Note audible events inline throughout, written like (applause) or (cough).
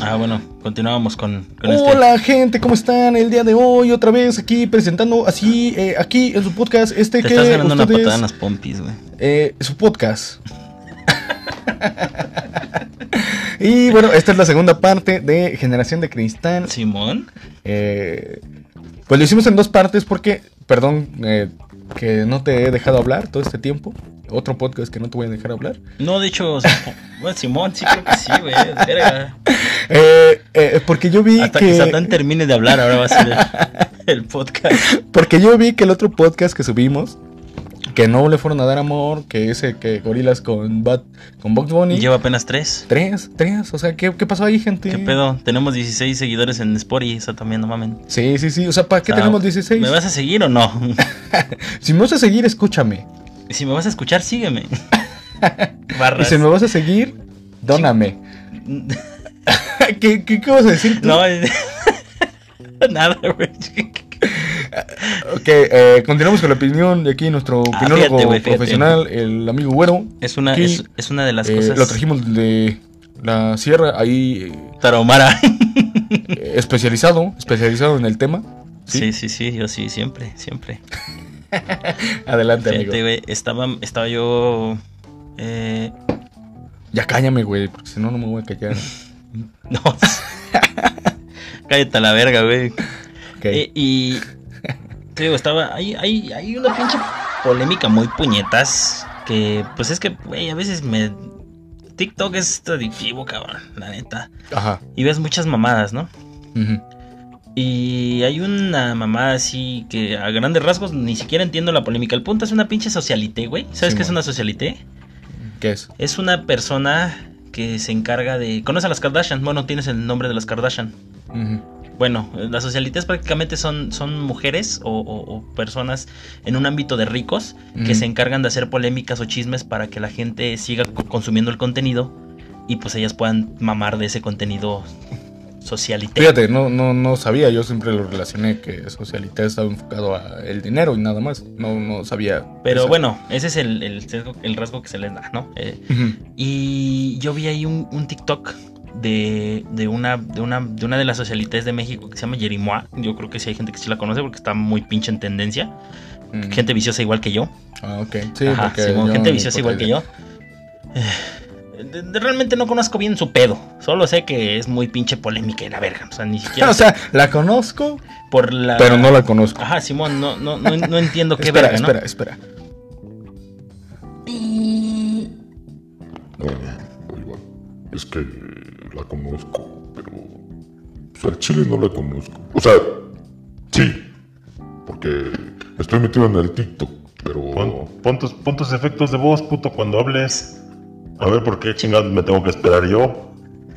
Ah, bueno, continuamos con, con este. Hola gente, ¿cómo están? El día de hoy otra vez aquí presentando así, eh, aquí en su podcast, este Te que estás ganando una patada en las pompis, güey. eh, su podcast. (laughs) y bueno, esta es la segunda parte de Generación de Cristal. Simón. Eh, pues lo hicimos en dos partes porque, perdón, eh, que no te he dejado hablar todo este tiempo. Otro podcast que no te voy a dejar hablar. No, de hecho, o sea, (laughs) bueno, Simón, sí creo que sí, güey. verga. (laughs) Eh, eh, porque yo vi Hasta que... que... Satán termine de hablar, ahora va a ser el, (laughs) el podcast. Porque yo vi que el otro podcast que subimos, que no le fueron a dar amor, que ese que gorilas con Bat, con Box Bunny. Lleva apenas tres. Tres, tres, o sea, ¿qué, qué pasó ahí, gente? ¿Qué pedo? Tenemos 16 seguidores en Spotify, eso también, no mamen. Sí, sí, sí, o sea, ¿para qué O sea, tenemos 16? ¿Me vas a seguir o no? Si me vas a seguir, escúchame. Si me vas a escuchar, sígueme. (laughs) Y si me vas a seguir, dóname. (laughs) ¿Qué, qué, qué vas a decir tú? No, (laughs) nada, güey. Ok, eh, continuamos con la opinión de aquí nuestro Ah, opinólogo profesional, el amigo Güero. Es una, es, es una de las Eh, cosas. Lo trajimos de la sierra, ahí eh, Tarahumara. eh, especializado, especializado en el tema. Sí, sí, sí, yo sí, siempre, siempre. (laughs) Adelante, amigo. Estaba, estaba yo. Eh, Ya cállame, güey, porque si no, no me voy a callar. (laughs) no. Cállate a la verga, güey. Ok. Eh, y. Te digo, estaba. Hay, hay, hay una pinche polémica muy puñetas. Que, pues es que, güey, a veces me. TikTok es adictivo, cabrón, la neta. Ajá. Y ves muchas mamadas, ¿no? ujú. Y hay una mamada así que a grandes rasgos ni siquiera entiendo la polémica. El punto es una pinche socialité, güey. ¿Sabes Sí, qué es una socialité? ¿Qué es? Es una persona que se encarga de... ¿Conoces a las Kardashian? Bueno, tienes el nombre de las Kardashian. Bueno, las socialites prácticamente son, son mujeres o, o- o personas en un ámbito de ricos que se encargan de hacer polémicas o chismes para que la gente siga co- consumiendo el contenido y pues ellas puedan mamar de ese contenido socialité. Fíjate, no, no, no sabía, yo siempre lo relacioné que socialité estaba enfocado a el dinero y nada más. No, no sabía. Pero esa- bueno, ese es el, el, sesgo- el rasgo que se les da, ¿no? Eh, y yo vi ahí un, un TikTok de, de, una, de, una, de una de las socialites de México que se llama Yerimoa. Yo creo que sí hay gente que sí la conoce porque está muy pinche en tendencia. Ujú. Gente viciosa igual que yo. Ah, ok. Sí, Ajá, yo gente viciosa igual que yo. De- de- realmente no conozco bien su pedo. Solo sé que es muy pinche polémica y la verga. O sea, ni (laughs) siquiera o sea, la conozco, por la. pero no la conozco. Ajá, Simón, no, no, no, no entiendo qué espera, verga, ¿no? espera, espera. No. Es que la conozco, pero. Pues al chile no la conozco. O sea, sí. Porque estoy metido en el TikTok, pero. Pon, pon tus, pon tus efectos de voz, puto, cuando hables. A ver por qué chingados me tengo que esperar yo.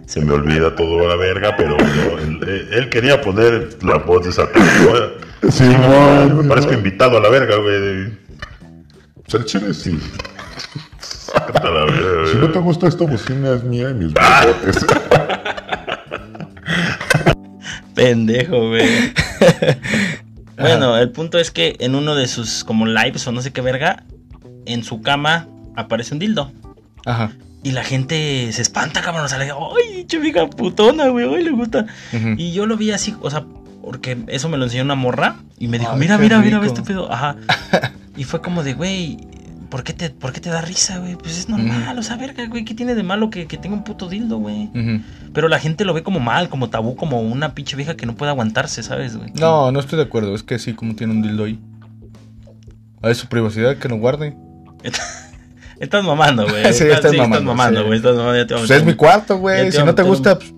Se me olvida todo a la verga, pero no, él, quería poner la voz de esa persona. Sí, me man, parezco invitado a la verga, güey. Pues chile sí. Sácate (laughs) a la verga, Si no te gusta esta bocina es mía y mis Ah. bigotes. (laughs) Pendejo, güey. (laughs) bueno, el punto es que en uno de sus como lives o no sé qué verga, en su cama aparece un dildo. Ajá. Y la gente se espanta, cabrón. O sea, le dice, ay, chivica putona, güey, ay, le gusta. Y yo lo vi así, o sea, porque eso me lo enseñó una morra. Y me dijo, Ay, mira, mira, mira, ve rico. este pedo. Ajá. (laughs) Y fue como de, güey, ¿por qué te, por qué te da risa, güey? Pues es normal, o sea, verga, güey, ¿qué tiene de malo que, que tenga un puto dildo, güey? Pero la gente lo ve como mal, como tabú, como una pinche vieja que no puede aguantarse, ¿sabes, güey? No, no estoy de acuerdo. Es que sí, como tiene un dildo ahí. A su privacidad que no guarde. (laughs) Estás mamando, güey. (laughs) Sí, estás mamando, Estás mamando, sí. güey. Estás mamando, ya te a Pues es mi cuarto, güey. Si a no te gusta, pues,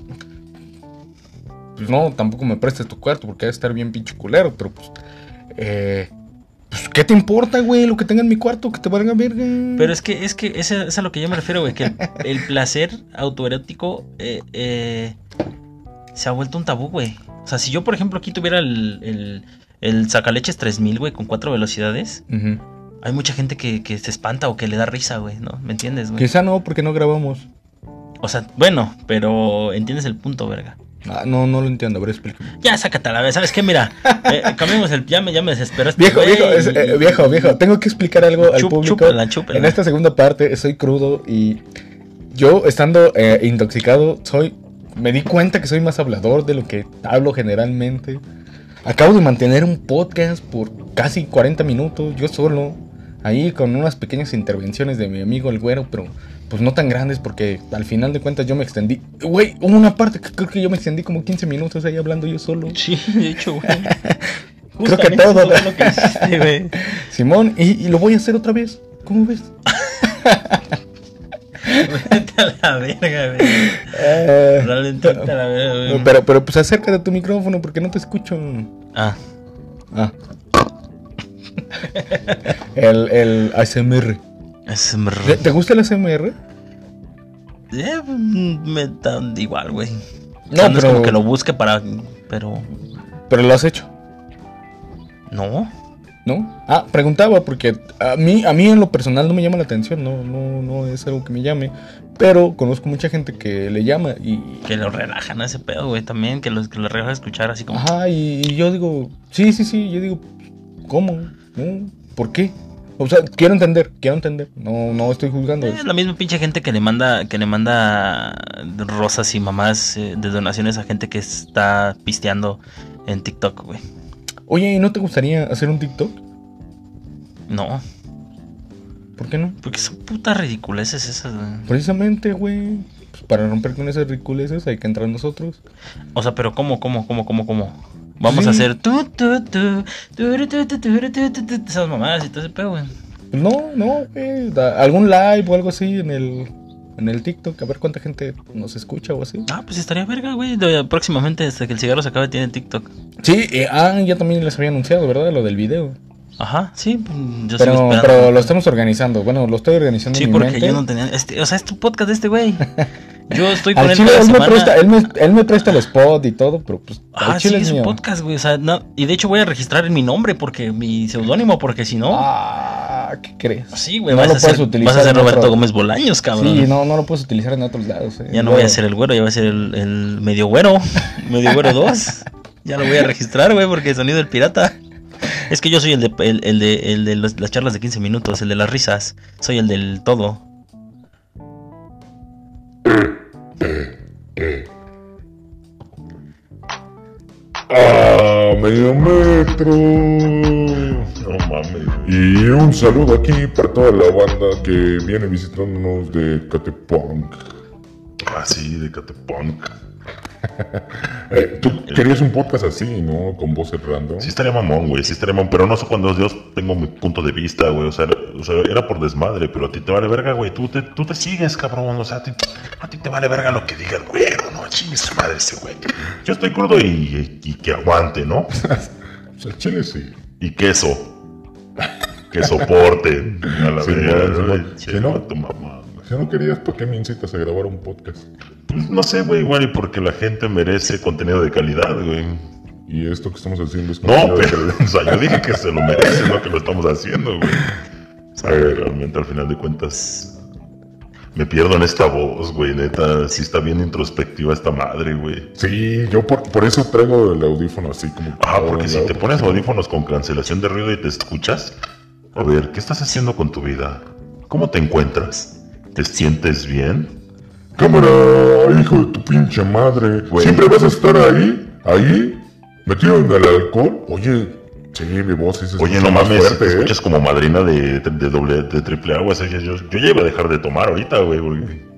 pues no, tampoco me prestes tu cuarto porque debe estar bien pinche culero. Pero pues, eh, pues, ¿qué te importa, güey? Lo que tenga en mi cuarto, que te valga verga. Pero es que, es que ese es a lo que yo me refiero, güey. Que el, el placer autoerótico eh, eh, se ha vuelto un tabú, güey. O sea, si yo, por ejemplo, aquí tuviera el, el, el sacaleches 3000, güey, con cuatro velocidades, Ujú. Hay mucha gente que, que se espanta o que le da risa, güey, ¿no? ¿Me entiendes, güey? Quizá no, porque no grabamos. O sea, bueno, pero entiendes el punto, verga. Ah, no, no lo entiendo. A ver, explícame. Ya, sácate a la vez. ¿Sabes qué? Mira, (laughs) eh, cambiemos el. Ya me, ya me desesperaste. Viejo, güey, viejo, es- y- eh, viejo, viejo. Tengo que explicar algo al Chup- público. chúpala, chúpala. En esta segunda parte estoy crudo y yo estando eh, intoxicado soy me di cuenta que soy más hablador de lo que hablo generalmente. Acabo de mantener un podcast por casi 40 minutos, yo solo, ahí con unas pequeñas intervenciones de mi amigo el güero, pero pues no tan grandes porque al final de cuentas yo me extendí. Güey, hubo una parte que creo que yo me extendí como 15 minutos ahí hablando yo solo. (laughs) Sí, de hecho, güey. (laughs) Creo que todo. lo que hiciste, güey. (laughs) Simón, y, y lo voy a hacer otra vez. ¿Cómo ves? Vete a la verga, güey. Eh, Realmente vete a la verga, güey. pero, pero pues acércate a tu micrófono porque no te escucho. Ah, Ah. (laughs) el, el ASMR. es... ¿Te, te gusta el ASMR? Eh, me da igual, güey. No, No, no es pero- como que lo busque para... Pero... Pero lo has hecho, No. ¿no? Ah, preguntaba porque a mí, a mí en lo personal no me llama la atención, no, no, no es algo que me llame. Pero conozco mucha gente que le llama y. Que lo relajan a ese pedo, güey, también. Que, los, que lo relajan a escuchar así como... Ajá, y, y yo digo, sí, sí, sí, yo digo, ¿cómo? ¿Por qué? O sea, quiero entender, quiero entender. No, no estoy juzgando eso. Es la misma pinche gente que le manda que le manda rosas y mamás eh, de donaciones a gente que está pisteando en TikTok, güey. Oye, ¿y no te gustaría hacer un TikTok? No, ¿Por qué no? porque son putas ridiculeces esas, güey. Precisamente, güey. Pues para romper con esas ridiculeces hay que entrar nosotros. O sea, pero ¿cómo, cómo, cómo, cómo, cómo? Vamos a hacer tu, tu, tu, tu, tu, tu, tu, esas mamadas y todo ese pedo, güey. No, no, güey. Algún live o algo así en el, en el TikTok, a ver cuánta gente nos escucha o así. Ah, pues estaría verga, güey. Próximamente, hasta que el cigarro se acabe, tiene TikTok. Sí, eh, ah, ya también les había anunciado, ¿verdad? Lo del video. Ajá, sí, pues, yo pero, pero lo estamos organizando. Bueno, lo estoy organizando. Sí, en mi porque yo no tenía. Este, o sea, es tu podcast de este güey. (laughs) Yo estoy con él chile, él, me presta, él, me, él me presta el spot y todo, pero pues Ah, chile sí, es es un mío. podcast, güey. O sea, no, y de hecho voy a registrar en mi nombre porque mi seudónimo, porque si no. Ah, ¿qué crees? sí, güey, no vas, lo a puedes ser, utilizar vas a ser Roberto otro- Gómez Bolaños, cabrón. Sí, no, no lo puedes utilizar en otros lados. eh. Ya no voy a ser el güero, ya voy a ser el, el medio güero. (laughs) medio güero 2. Ya lo voy a registrar, güey, porque sonido del pirata. Es que yo soy el de, el, el de, el de los- las charlas de 15 minutos, el de las risas. Soy el del todo. ¡Ah, medio metro! No mames. Y un saludo aquí para toda la banda que viene visitándonos de Catepunk. Ah, sí, de Catepunk. Eh, Tú querías un podcast así, ¿no? Con voces random. Sí estaría mamón, güey, sí estaría mamón, pero no sé cuando yo tengo mi punto de vista, güey, o sea, o sea, era por desmadre, pero a ti te vale verga, güey, tú te, tú te sigues, cabrón, o sea, a ti, a ti te vale verga lo que diga el güero, no, chingue su madre ese güey. Yo estoy crudo y, y que aguante, ¿no? (laughs) O sea, chile sí. Y queso. Que soporte. A la Sí, verga, güey. Che, no, tu mamá. Si no querías, ¿para qué me incitas a grabar un podcast? Pues no sé, güey, igual y porque la gente merece contenido de calidad, güey. Y esto que estamos haciendo es No, contenido de pero, calidad. o sea, yo dije que se lo merece, no que lo estamos haciendo, güey. O sea, realmente al final de cuentas me pierdo en esta voz, güey, neta, sí está bien introspectiva esta madre, güey. Sí, yo por, por eso traigo el audífono así como... Ah, porque si te pones audífonos con cancelación de ruido y te escuchas, a ver, ¿qué estás haciendo con tu vida? ¿Cómo te encuentras? ¿Te sientes bien? Cámara, hijo de tu pinche madre. ¿Siempre vas a estar ahí? ¿Ahí? ¿Metido en el alcohol? Oye, sí, mi voz Oye, no más mames, fuerte, te ¿eh? escuchas como madrina de, de, doble, de triple agua. Yo, yo, yo ya iba a dejar de tomar ahorita, güey.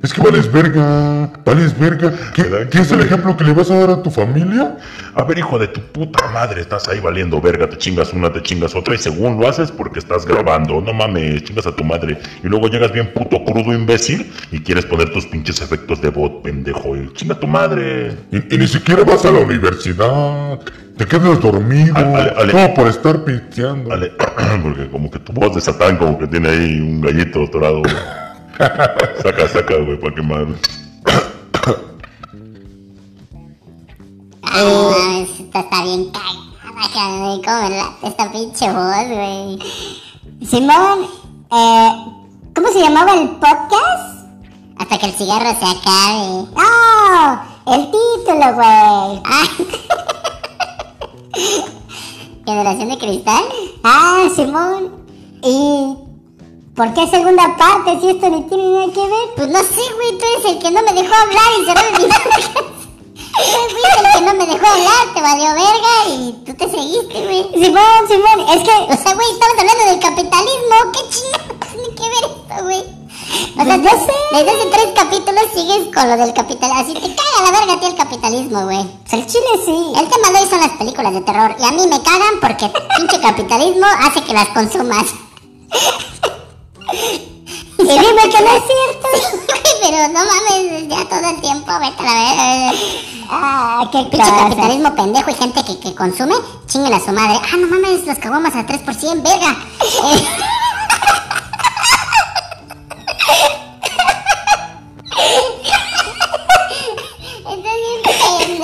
Es que vales verga, vales verga. ¿Qué. ¿Qué es el ejemplo que le vas a dar a tu familia? A ver, hijo de tu puta madre, estás ahí valiendo verga, te chingas una, te chingas otra, y según lo haces porque estás grabando. No mames, chingas a tu madre. Y luego llegas bien puto crudo, imbécil, y quieres poner tus pinches efectos de bot, pendejo. Y chinga a tu madre. Y, y ni siquiera vas a la universidad. Te quedas dormido. Ale, ale, ale. Todo por estar pisteando. Vale, (clears throat) porque como que tu voz de Satán, como que tiene ahí un gallito atorado. (laughs) güey. (laughs) saca, saca, güey, para quemar. Ay, esta está bien cagada, cabrón. ¿Cómo late esta pinche voz, güey? Simón, eh, ¿cómo se llamaba el podcast? Hasta que el cigarro se acabe. ¡No! El título, güey. (laughs) ¿Generación de cristal? Ah, Simón. ¿Y por qué segunda parte si esto no tiene nada que ver? Pues no sé, güey. Tú eres el que no me dejó hablar y se me olvidó fuiste el que no me dejó hablar, te valió verga y tú te seguiste, güey. Simón, Simón, es que. O sea, güey, estamos hablando del capitalismo. ¿Qué chingados tiene que ver esto, güey? O sea, Pues sé. desde hace tres capítulos sigues con lo del capitalismo. Así te caga la verga a ti el capitalismo, güey. pues, el chile sí. El tema de hoy son las películas de terror. Y a mí me cagan porque pinche capitalismo hace que las consumas. (laughs) Y dime que no es cierto. (laughs) Pero no mames, ya todo el tiempo, vete a la verga. Ah, qué Pinche cosa. capitalismo pendejo y gente que, que consume, chinguen a su madre. Ah, no mames, las caguamas a 3%, verga. Eh. (laughs) Estás bien pendejo, güey.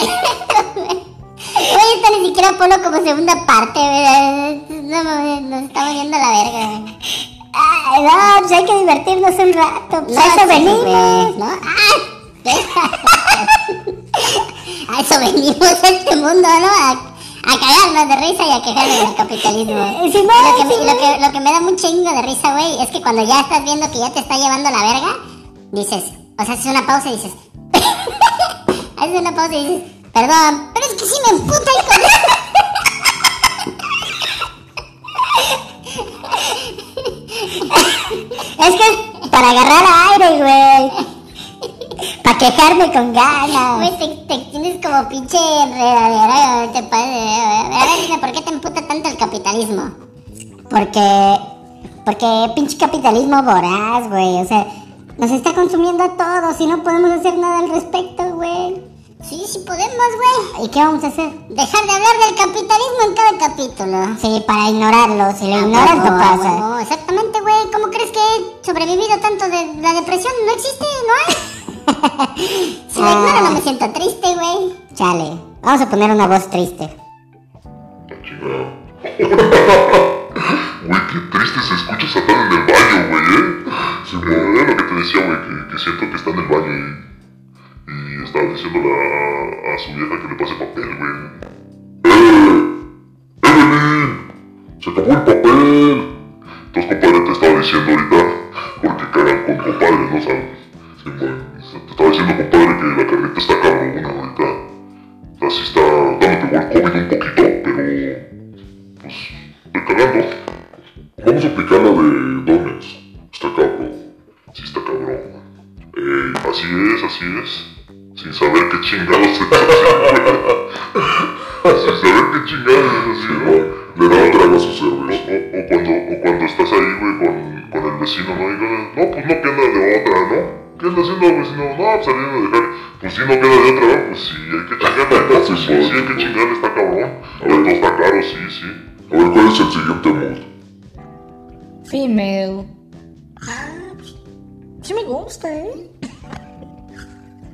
Oye, esto ni siquiera ponlo como segunda parte, ¿verdad? No mames, nos estamos yendo a la verga, no, pues hay que divertirnos un rato. Pues a eso sí, venimos. ¿no? ¡Ah! (laughs) A eso venimos a este mundo, ¿no? A, a cagarnos de risa y a quejarnos del capitalismo. Sí, no, lo, que me, sí, y lo, que, lo que me da un chingo de risa, güey, es que cuando ya estás viendo que ya te está llevando la verga, dices, o sea, haces una pausa y dices, (laughs) haces una pausa y dices, perdón, pero es que sí me emputa hijo de... Es que para agarrar aire, güey. Para quejarme con ganas. Güey, te, te tienes como pinche enredadera, te parece. A ver, dime, ¿por qué te emputa tanto el capitalismo? Porque. Porque pinche capitalismo voraz, güey. O sea, nos está consumiendo a todos y no podemos hacer nada al respecto, güey. Sí, sí podemos, güey. ¿Y qué vamos a hacer? Dejar de hablar del capitalismo en cada capítulo. Sí, para ignorarlo. Si lo Ah, ignoras, no ah, pasa. huevo, Exactamente, güey. ¿Cómo crees que he sobrevivido tanto de la depresión? No existe, no hay. (laughs) si la Ah. ignoro no me siento triste, güey. Chale. Vamos a poner una voz triste. (laughs) Güey, qué triste se escucha Satán en el baño, güey, ¿eh? Sí, güey, es lo que te decía, güey, que, que siento que está en el baño y, y estaba diciéndole a, a su vieja que le pase papel, güey. ¡Eh! ¡Evelyn! ¡Se acabó el papel! Entonces, compadre, te estaba diciendo ahorita, porque cagan con compadre, ¿no sabes? Sí, te estaba diciendo, compadre, que la carnita está cabrona ahorita. O sea, está dándote igual COVID un poquito, pero pues, estoy cagando. Vamos a aplicar la de chingados es así, güey. Sin saber qué chingados es así, güey. Le da trago a su cerveza. O, o, cuando, o cuando estás ahí, güey, con, con el vecino, ¿no? Y no, no, pues no queda de otra, ¿no? ¿Qué anda haciendo el vecino? No, pues saliendo a dejar. Pues sí, no queda de otra, ¿no? Pues sí, hay que chingarle. Pues (laughs) sí, sí, hay que chingarle, está cabrón. Todo está caro, sí, sí. A ver, ¿cuál es el siguiente mood? Female. Ah, pues, sí me gusta, ¿eh?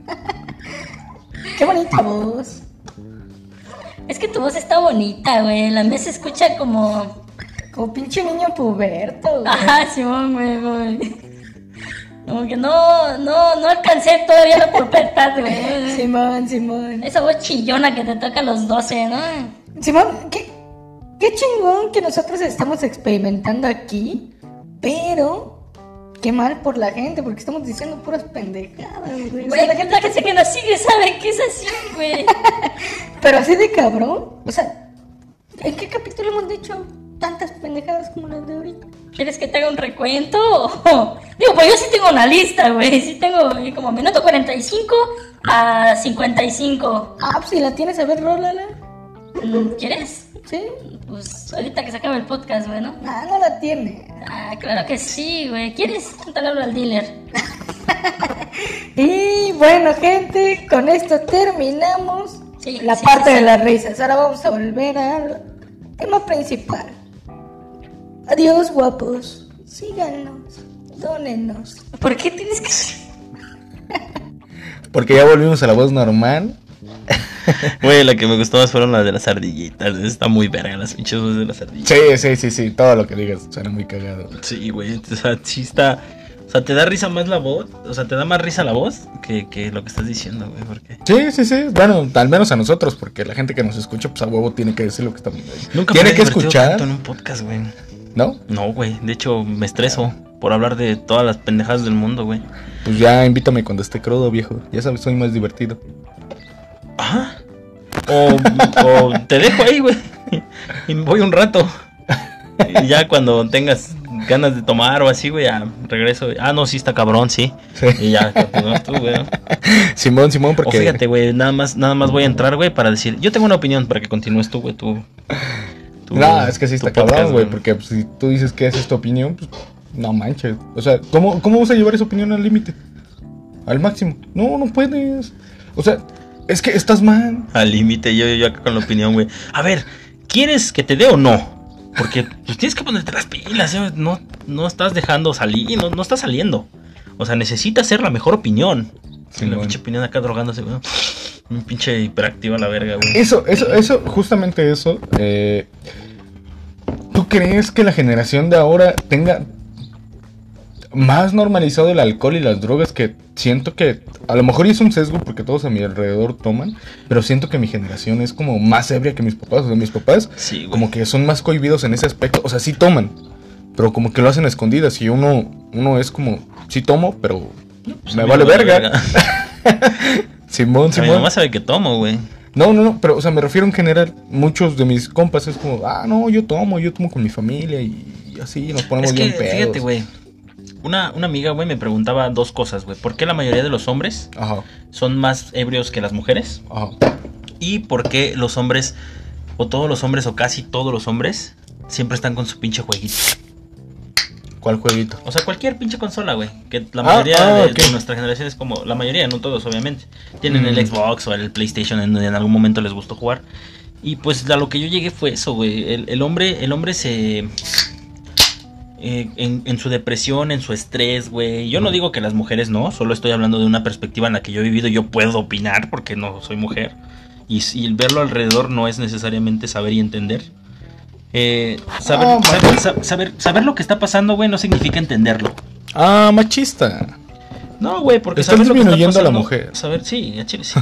(laughs) Qué bonita voz. Es que tu voz está bonita, güey. La mía se escucha como. Como pinche niño puberto, güey. Ajá, Simón, güey, güey. Como que no, no, no alcancé todavía la pubertad, güey. Simón, Simón. Esa voz chillona que te toca a los 12, ¿no? Simón, qué, qué chingón que nosotros estamos experimentando aquí, pero qué mal por la gente, porque estamos diciendo puras pendejadas, güey. O sea, Güey, la gente, la gente que nos sigue sabe que es así, güey. (laughs) pero así de cabrón. O sea, ¿en qué capítulo hemos dicho tantas pendejadas como las de ahorita? ¿Quieres que te haga un recuento? (laughs) Digo, pues yo sí tengo una lista, güey. Sí tengo eh, como minuto 45 a 55. Ah, pues si la tienes, a ver, rólala. Mm, ¿Quieres? ¿Sí? Pues ahorita que se acabe el podcast, güey, ¿no? Ah, no la tiene. Ah, claro que sí, güey. ¿Quieres? Cuéntale al dealer. (laughs) Y bueno, gente, con esto terminamos Sí, la sí, parte sí, de las risas. Ahora vamos a volver al tema principal. Adiós, guapos. Síganos. Dónenos. ¿Por qué tienes que.? (laughs) Porque ya volvimos a la voz normal. (laughs) Güey, la que me gustó más fueron las de las ardillitas. Está muy verga las pinches voces de las ardillitas. Sí, sí, sí, sí. Todo lo que digas suena muy cagado. Sí, güey. O sea, sí está. O sea, te da risa más la voz. O sea, te da más risa la voz que, que lo que estás diciendo, güey. Porque. Sí, sí, sí. Bueno, al menos a nosotros, porque la gente que nos escucha, pues a huevo tiene que decir lo que estamos Nunca Tiene me que escuchar, tanto en un podcast, güey. ¿no? No, güey. De hecho, me estreso por hablar de todas las pendejadas del mundo, güey. Pues ya invítame cuando esté crudo, viejo. Ya sabes, soy más divertido. Ajá. O, o te dejo ahí, güey. Y voy un rato. Y ya cuando tengas ganas de tomar o así, güey, ya regreso. Ah, no, sí está cabrón, sí. Sí. Y ya continúas tú, güey. Simón, Simón, O porque. fíjate, güey, nada más, nada más voy a entrar, güey, para decir, yo tengo una opinión para que continúes tú, güey, tú. tú- No, es que sí está podcast, cabrón, güey, porque pues, si tú dices que esa es tu opinión, pues no manches. O sea, ¿cómo, cómo vas a llevar esa opinión al límite? Al máximo. No, no puedes. O sea, es que estás mal. Al límite, yo, yo acá con la opinión, güey. A ver, ¿quieres que te dé o no? Porque pues, tienes que ponerte las pilas, ¿eh? no, no estás dejando salir, no, no estás saliendo. O sea, necesitas ser la mejor opinión. Sí, la bueno. pinche opinión acá drogándose, güey. Un pinche hiperactiva a la verga, güey. Eso, eso, eso, justamente eso. eh, ¿Tú crees que la generación de ahora tenga más normalizado el alcohol y las drogas que siento que a lo mejor es un sesgo porque todos a mi alrededor toman, pero siento que mi generación es como más ebria que mis papás, o sea, mis papás Sí, como que son más cohibidos en ese aspecto, o sea, sí toman, pero como que lo hacen a escondidas y uno uno es como sí tomo, pero Pues, me vale me verga. (laughs) Simón, mi Simón. mamá sabe que tomo, güey. No, no, no, pero, o sea, me refiero en general. Muchos de mis compas es como, ah, no, yo tomo, yo tomo con mi familia y, así nos ponemos Es que, bien pedos. fíjate, güey. Una, una amiga, güey, me preguntaba dos cosas, güey. ¿Por qué la mayoría de los hombres Ajá, son más ebrios que las mujeres? ajá. ¿Y por qué los hombres, o todos los hombres, o casi todos los hombres, siempre están con su pinche jueguito? ¿Cuál jueguito? O sea, cualquier pinche consola, güey. Que la Ah, mayoría ah, de, de nuestra generación es como. La mayoría, no todos, obviamente. Tienen Mm. el Xbox o el PlayStation en donde en algún momento les gustó jugar. Y pues a lo que yo llegué fue eso, güey. El, el hombre, el hombre se. Eh, en, en su depresión, en su estrés, güey. Yo no digo que las mujeres no, solo estoy hablando de una perspectiva en la que yo he vivido. Yo puedo opinar porque no soy mujer. Y, si verlo alrededor no es necesariamente saber y entender. Eh, saber, saber, sa- saber, saber lo que está pasando, güey, no significa entenderlo. Ah, machista. No, güey, porque Estás saber lo que está a la mujer. Saber, sí, a Chile sí.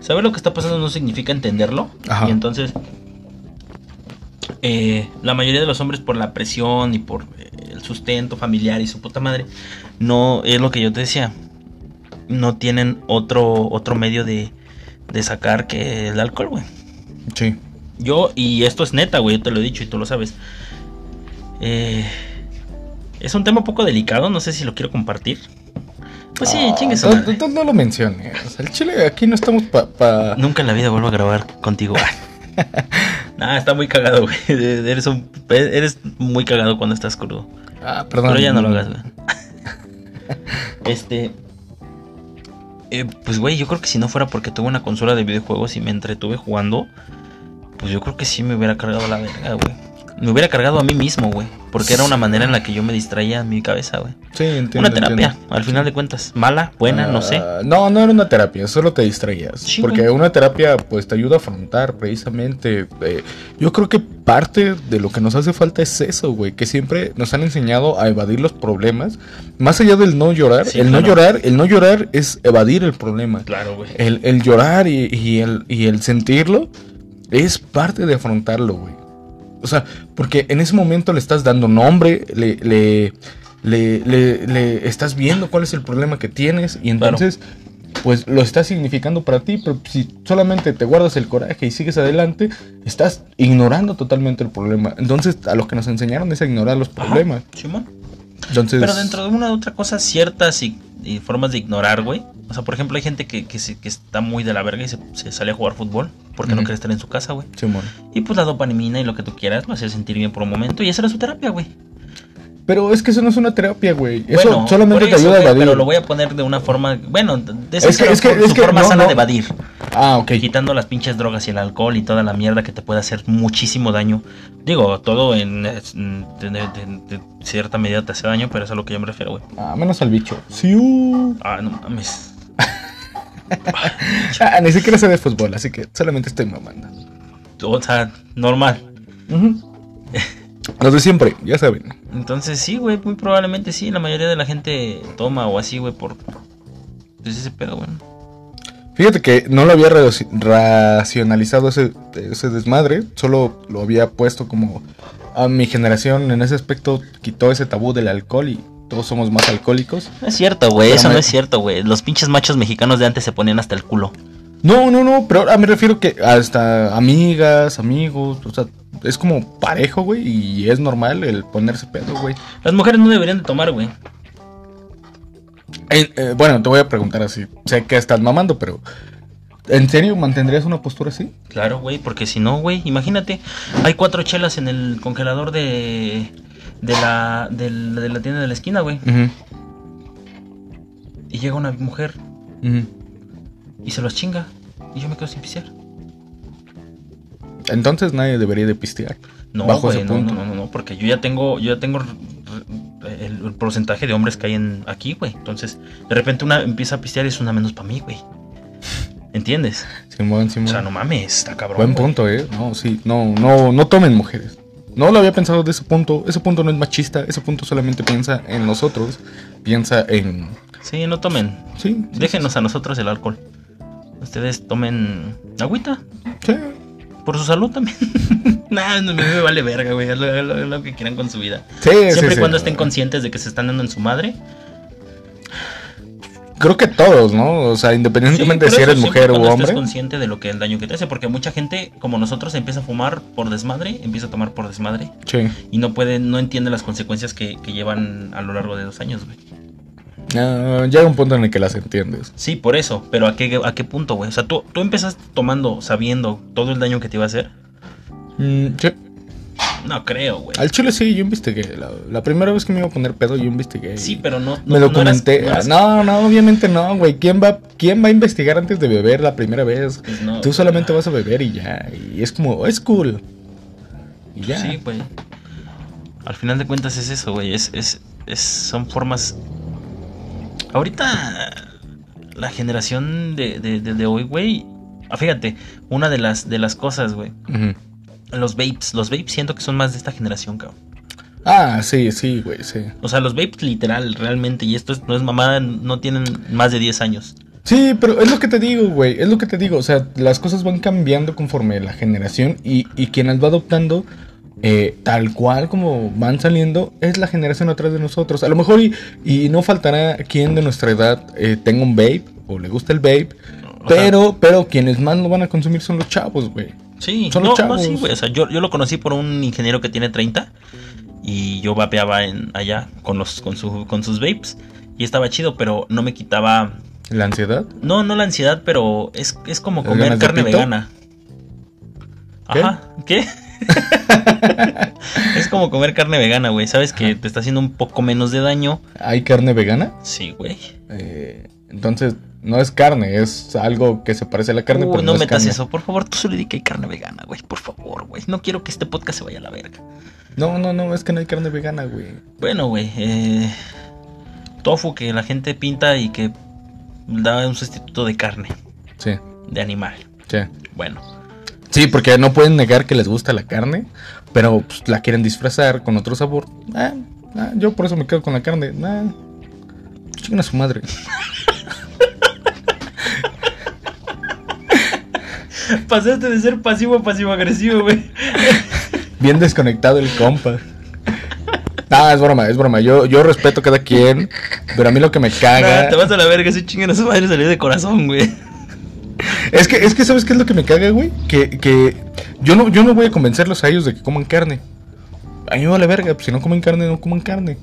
saber lo que está pasando no significa entenderlo. Ajá. Y entonces, eh, la mayoría de los hombres por la presión y por eh, el sustento familiar y su puta madre, no, es lo que yo te decía, no tienen otro, otro medio de, de sacar que el alcohol, güey. Sí. Yo, y esto es neta, güey, yo te lo he dicho y tú lo sabes. Eh, es un tema un poco delicado, no sé si lo quiero compartir. Pues sí, Ah, chingue su no, no, no lo menciones. El chile aquí no estamos pa... pa- Nunca en la vida vuelvo a grabar contigo. (laughs) nah, está muy cagado, güey. (laughs) Eres, un, eres muy cagado cuando estás crudo. Ah, perdón. Pero ya no lo hagas, güey. (laughs) Este. eh, pues, güey, yo creo que si no fuera porque tuve una consola de videojuegos y me entretuve jugando, pues yo creo que sí me hubiera cargado la verga, güey. Me hubiera cargado a mí mismo, güey. Porque era una manera en la que yo me distraía mi cabeza, güey. Sí, entiendo. Una terapia, entiendo. al final de cuentas. Mala, buena, no sé. Ah, No, no era una terapia, solo te distraías. Sí, porque güey. una terapia pues te ayuda a afrontar precisamente. eh, yo creo que parte de lo que nos hace falta es eso, güey. Que siempre nos han enseñado a evadir los problemas. Más allá del no llorar, Sí, el no llorar, el no llorar es evadir el problema. Claro, güey. El, el llorar y, y el, y el sentirlo es parte de afrontarlo, güey. O sea, porque en ese momento le estás dando nombre, le, le, le, le- le estás viendo cuál es el problema que tienes y entonces, pues lo estás significando para ti, pero si solamente te guardas el coraje y sigues adelante, estás ignorando totalmente el problema. Entonces, a lo que nos enseñaron es a ignorar los Ajá, problemas. Simón. Entonces, Pero dentro de una u otra cosa, ciertas y, y formas de ignorar, güey. O sea, por ejemplo, hay gente que, que, se- que está muy de la verga y se, se sale a jugar fútbol porque no quiere estar en su casa, güey. Simón. Y pues la dopamina y lo que tú quieras lo hace sentir bien por un momento y esa era su terapia, güey. Pero es que eso no es una terapia, güey. Eso Bueno, solamente te eso, ayuda a evadir. Pero lo voy a poner de una forma, bueno, de esa Es que- es, que- su es que forma no, sana no. de evadir. Ah, ok. Quitando las pinches drogas y el alcohol y toda la mierda que te puede hacer muchísimo daño. Digo, todo en es, de, de- de- de cierta medida te hace daño, pero es a lo que yo me refiero, güey. Ah, menos al bicho. Sí, uh. Ah, no mames. (laughs) Ah, ni siquiera sé de fútbol, así que solamente estoy mamando. O sea, normal. Los de siempre, ya saben. Entonces sí, güey, muy probablemente sí. La mayoría de la gente toma o así, güey, por... Pues ese pedo, güey. Fíjate que no lo había raci- racionalizado ese, ese desmadre, solo lo había puesto como a mi generación en ese aspecto quitó ese tabú del alcohol y todos somos más alcohólicos. No es cierto, güey. Eso me- no es cierto, güey. Los pinches machos mexicanos de antes se ponían hasta el culo. No, no, no, pero ahora me refiero que hasta amigas, amigos, o sea, es como parejo, güey, y es normal el ponerse pedo, güey. Las mujeres no deberían de tomar, güey. Eh, eh, bueno, te voy a preguntar así. Sé que estás mamando, pero ¿en serio mantendrías una postura así? Claro, güey, porque si no, güey, imagínate, hay cuatro chelas en el congelador de, de, la, del- de la tienda de la esquina, güey. Y llega una mujer y se los chinga. Y yo me quedo sin pisear. Entonces nadie debería de pistear. No, bajo güey, ese no, punto. no, no, no, porque yo ya tengo, yo ya tengo el, el porcentaje de hombres que hay en, aquí, güey. Entonces, de repente una empieza a pistear y es una menos para mí, güey. ¿Entiendes? Simón, Simón. O sea, no mames, está cabrón. Buen güey. punto, eh. No, sí, no, no, no tomen mujeres. No lo había pensado de ese punto. Ese punto no es machista. Ese punto solamente piensa en nosotros. Piensa en. Sí, no tomen. Sí. sí, Déjenos a nosotros el alcohol. Ustedes tomen agüita. sí. Por su salud también. (laughs) nah, no me, vale verga, güey. Lo, lo- lo que quieran con su vida. Sí, Siempre y cuando estén conscientes de que se están dando en su madre. Creo que todos, ¿no? O sea, independientemente Sí, de si eres mujer o hombre. estés consciente de lo que el daño que te hace. Porque mucha gente, como nosotros, empieza a fumar por desmadre, empieza a tomar por desmadre. Sí. Y no puede, no entiende las consecuencias que, que llevan a lo largo de dos años, güey. Ah, llega un punto en el que las entiendes. Sí, por eso. Pero ¿a qué, a qué punto, güey? O sea, tú, tú empezaste tomando sabiendo todo el daño que te iba a hacer. Mm, sí. No creo, güey. Al chile sí, yo investigué. La, la primera vez que me iba a poner pedo, yo investigué. Sí, pero no. no Me no documenté. eras- no No, eras- no, obviamente no, güey. ¿Quién va, ¿Quién va a investigar antes de beber la primera vez? Pues no, Tú solamente vas a beber y ya. Y es como, es cool. Y ya. Sí, güey. Al final de cuentas es eso, güey. Es, es, es, son formas. Ahorita la generación de, de, de- de hoy, güey. ah, Fíjate, una de las, de las cosas, güey. Los vapes. Los vapes siento que son más de esta generación, cabrón. Ah, sí, sí, güey, sí. O sea, los vapes literal, realmente. Y esto es- no es mamada, no tienen más de 10 años. Sí, pero es lo que te digo, güey. Es lo que te digo. O sea, las cosas van cambiando conforme la generación y, y quien las va adoptando, eh, tal cual como van saliendo, es la generación atrás de nosotros. A lo mejor y, y no faltará quien de nuestra edad eh, tenga un vape o le guste el vape. O sea- Pero, pero quienes más lo van a consumir son los chavos, güey. Sí, Son no, no, chavos. sí, güey. O sea, yo, yo lo conocí por un ingeniero que tiene 30 y yo vapeaba en, allá con, los, con, su, con sus vapes y estaba chido, pero no me quitaba. La ansiedad. No, no la ansiedad, pero es, es como ¿Las comer carne vegana. ¿Qué? Ajá, ¿qué? (laughs) es como comer carne vegana, güey. Sabes que te está haciendo un poco menos de daño. ¿Hay carne vegana? Sí, güey. Eh, entonces, no es carne, es algo que se parece a la carne, pero no, no, metas carne. eso, por favor, tú solo di que hay carne vegana, güey. Por favor, güey. No quiero que este podcast se vaya a la verga. No, no, no, es que no hay carne vegana, güey. Bueno, güey. Eh, tofu que la gente pinta y que da un sustituto de carne, Sí, de animal. sí. Bueno, Sí, porque no pueden negar que les gusta la carne, pero pues, la quieren disfrazar con otro sabor. Ah, ah, yo por eso me quedo con la carne. Ah, a su madre. (laughs) pasaste de ser pasivo a pasivo-agresivo, güey. Bien desconectado el compa. Ah, es broma, es broma. Yo, yo respeto a cada quien, pero a mí lo que me caga. te vas a la verga, ese chingan a su madre salió de corazón, güey. Es que, es que, ¿sabes qué es lo que me caga, güey? Que, que yo no, yo no voy a convencerlos a ellos de que coman carne. A mí me vale verga, pues si no comen carne, no coman carne.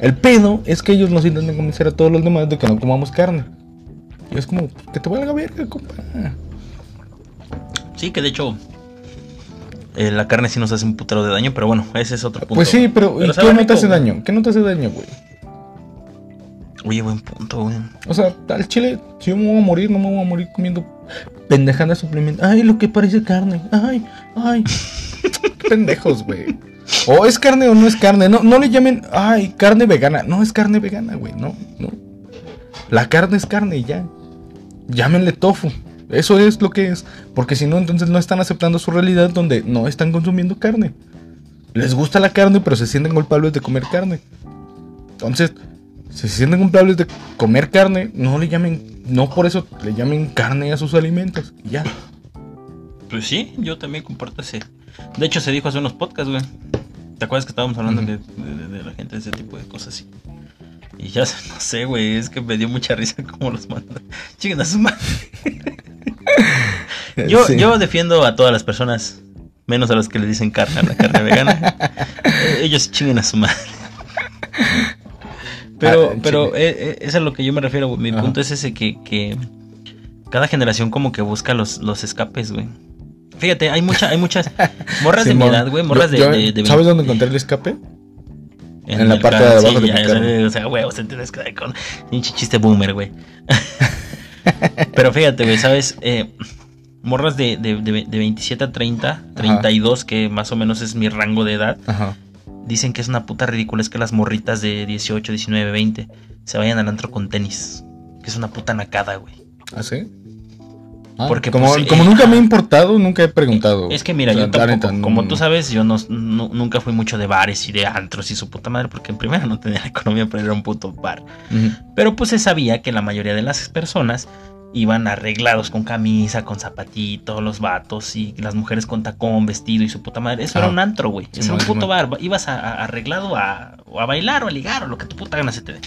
El pedo es que ellos nos intentan convencer a todos los demás de que no comamos carne. Y es como, que te valga verga, compa. Sí, que de hecho, eh, la carne sí nos hace un putero de daño, pero bueno, ese es otro punto. Pues sí, pero, ¿y sabe ¿qué no te hace daño? ¿Qué no te hace daño, güey? Oye, buen punto, güey. O sea, al chile, si yo me voy a morir, no me voy a morir comiendo pendejada suplemento. Ay, lo que parece carne. Ay, ay. (laughs) Pendejos, güey. O es carne o no es carne. No, no le llamen, ay, carne vegana. No es carne vegana, güey. No, no. La carne es carne y ya. Llámenle tofu. Eso es lo que es. Porque si no, entonces no están aceptando su realidad donde no están consumiendo carne. Les gusta la carne, pero se sienten culpables de comer carne. Entonces, si se sienten culpables de comer carne, no le llamen, no por eso le llamen carne a sus alimentos. Y ya. Pues sí, yo también comparto ese. De hecho, se dijo hace unos podcasts, güey. ¿Te acuerdas que estábamos hablando de, de- de la gente de ese tipo de cosas así? Y ya, (laughs) no sé, güey, es que me dio mucha risa (laughs) cómo los mandan. Chinguen a su madre. (laughs) Yo, Sí. yo defiendo a todas las personas, menos a los que le dicen carne a la carne vegana. Ellos chinguen a su madre. Pero, Ah, pero chile. eh, eh, eso es a lo que yo me refiero, güey. Mi Ajá. punto es ese que, que cada generación como que busca los, los escapes, güey. Fíjate, hay mucha, hay muchas morras de mi edad, güey, morras Yo- de, de, de ¿Sabes 20 dónde encontré el escape? En el la parte carro, de abajo de ya, mi carro. O sea, güey, te tienes que con pinche chiste boomer, güey. (laughs) Pero fíjate, güey, ¿sabes? Eh, morras de, de, de, de 27 a 30, 32, que más o menos es mi rango de edad, Ajá. dicen que es una puta ridícula es que las morritas de 18, 19, 20 se vayan al antro con tenis. Que es una puta nacada, güey. ¿Ah, sí? Ah, Porque, como, pues, como eh, nunca me he importado, nunca he preguntado. Es que mira, O sea, yo tampoco, neta, no- como tú sabes, yo no, nu- nunca fui mucho de bares y de antros y su puta madre, porque en primera no tenía la economía para ir a un puto bar. Pero pues se sabía que la mayoría de las personas iban arreglados con camisa, con zapatito, los vatos y las mujeres con tacón, vestido y su puta madre. Eso Ah. era un antro, güey. Eso era un puto bar. Ibas a, a- arreglado a, bailar o a ligar o lo que tu puta gana se te dé.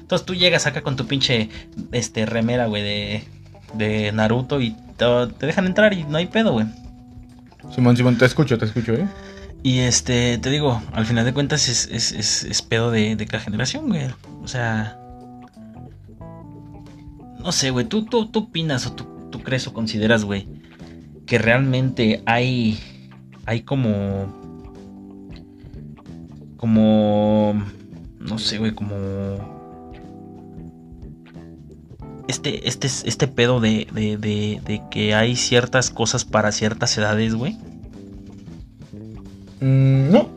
Entonces tú llegas acá con tu pinche este, remera, güey, de, de Naruto y te, te dejan entrar y no hay pedo, güey. Simón, Simón, te escucho, te escucho, ¿eh? Y este, te digo, al final de cuentas es, es, es, es pedo de, de cada generación, güey. O sea. No sé, güey. ¿tú, tú, tú opinas o tú, tú crees o consideras, güey, que realmente hay. Hay como. Como. No sé, güey, como. Este, este, este pedo de, de, de, de que hay ciertas cosas para ciertas edades, güey. Mm, no.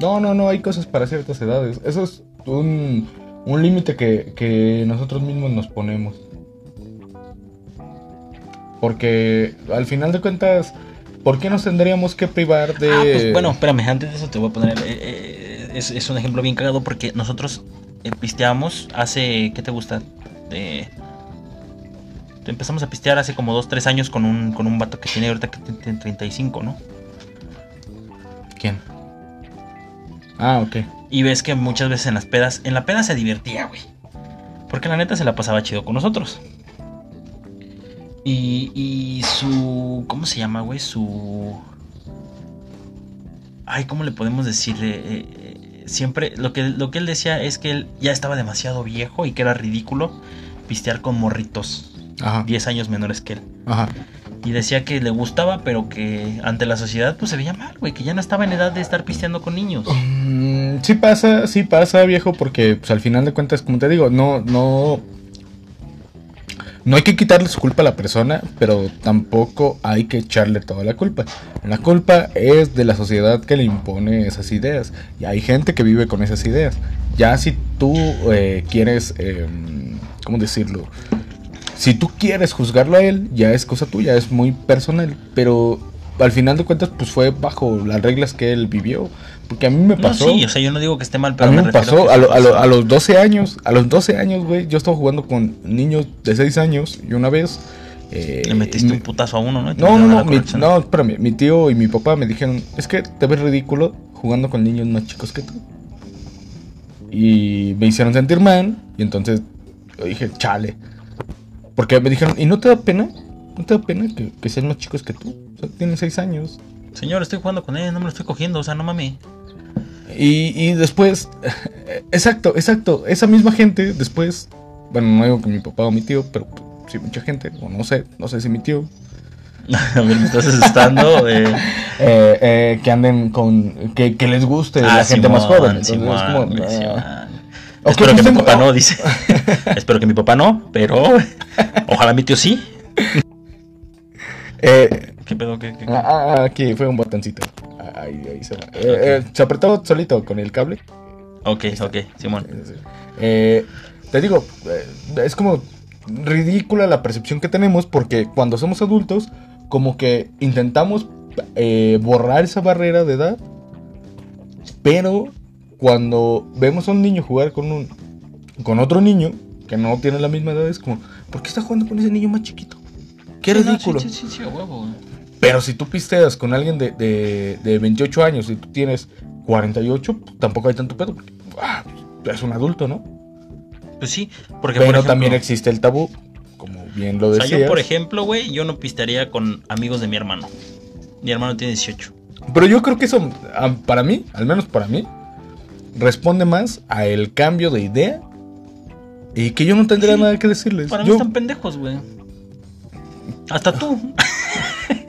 No, no, no, hay cosas para ciertas edades. Eso es un, un límite que, que nosotros mismos nos ponemos. Porque al final de cuentas, ¿por qué nos tendríamos que privar de... Ah, pues bueno, espérame, antes de eso te voy a poner. eh, eh, es, es un ejemplo bien cagado porque nosotros eh, pisteamos hace. ¿Qué te gusta? De- empezamos a pistear hace como 2, 3 años con un, con un vato que tiene ahorita que tiene 35, ¿no? ¿Quién? Ah, ok. Y ves que muchas veces en las pedas. En la peda se divertía, güey. Porque la neta se la pasaba chido con nosotros. Y, y su. ¿Cómo se llama, güey? Su. Ay, ¿cómo le podemos decir? Eh, siempre. Lo que, lo que él decía es que él ya estaba demasiado viejo y que era ridículo pistear con morritos. Ajá. 10 años menores que él. Ajá. Y decía que le gustaba, pero que ante la sociedad pues se veía mal, güey. Que ya no estaba en edad de estar pisteando con niños. Mm, sí pasa, sí pasa, viejo, porque pues, al final de cuentas, como te digo, no, no, no hay que quitarle su culpa a la persona, pero tampoco hay que echarle toda la culpa. La culpa es de la sociedad que le impone esas ideas y hay gente que vive con esas ideas. Ya si tú eh, quieres, eh, ¿cómo decirlo? Si tú quieres juzgarlo a él, ya es cosa tuya, es muy personal, pero al final de cuentas, pues fue bajo las reglas que él vivió. Porque a mí me No, pasó. sí, o sea, yo no digo que esté mal, a pero mí me pasó a, lo- a lo- a los 12 años. A los 12 años, güey, yo estaba jugando con niños de 6 años y una vez. eh, Le metiste mi- un putazo a uno, ¿no? No, no, a no, mi, no, espérame. Mi tío y mi papá me dijeron: Es que te ves ridículo jugando con niños más chicos que tú. Y me hicieron sentir mal. Y entonces yo dije: Chale. Porque me dijeron: ¿Y no te da pena? ¿No te da pena que, que sean más chicos que tú? O sea, tienen 6 años. Señor, estoy jugando con él, no me lo estoy cogiendo, o sea, no mami. Y, y después, (laughs) exacto, exacto, esa misma gente después, bueno, no digo que mi papá o mi tío, pero pues, sí mucha gente, o no sé, no sé si mi tío, (laughs) a ver, me estás asustando. (laughs) Eh, eh, eh, que anden con, que, que les guste ah, la gente más joven. Entonces, Simón, como, ah, Espero que pues mi tengo- papá no, dice. Espero que mi papá no, pero ojalá mi tío sí. eh, ¿Qué pedo? ¿Qué, qué, qué? ah, ah, aquí fue un botoncito. Ah, Ahí, ahí se va. Eh, eh, se apretó solito con el cable. Ok, ok, Simón. Eh, te digo, eh, es como ridícula la percepción que tenemos porque cuando somos adultos, como que intentamos eh, borrar esa barrera de edad, pero cuando vemos a un niño jugar con un con otro niño que no tiene la misma edad, es como, ¿por qué está jugando con ese niño más chiquito? Qué Sí, no, ridículo. Sí, sí, sí, huevo. Pero si tú pisteas con alguien de, de, de 28 años y tú tienes 48, pues, tampoco hay tanto pedo. ah, es un adulto, ¿no? Pues sí, porque Pero por ejemplo, también existe el tabú, como bien lo O sea, decías. yo, por ejemplo, güey, yo no pistearía con amigos de mi hermano. Mi hermano tiene 18. Pero yo creo que eso, para mí, al menos para mí, responde más a el cambio de idea y que yo no tendría Sí, nada que decirles. Para mí Yo- están pendejos, güey. Hasta tú.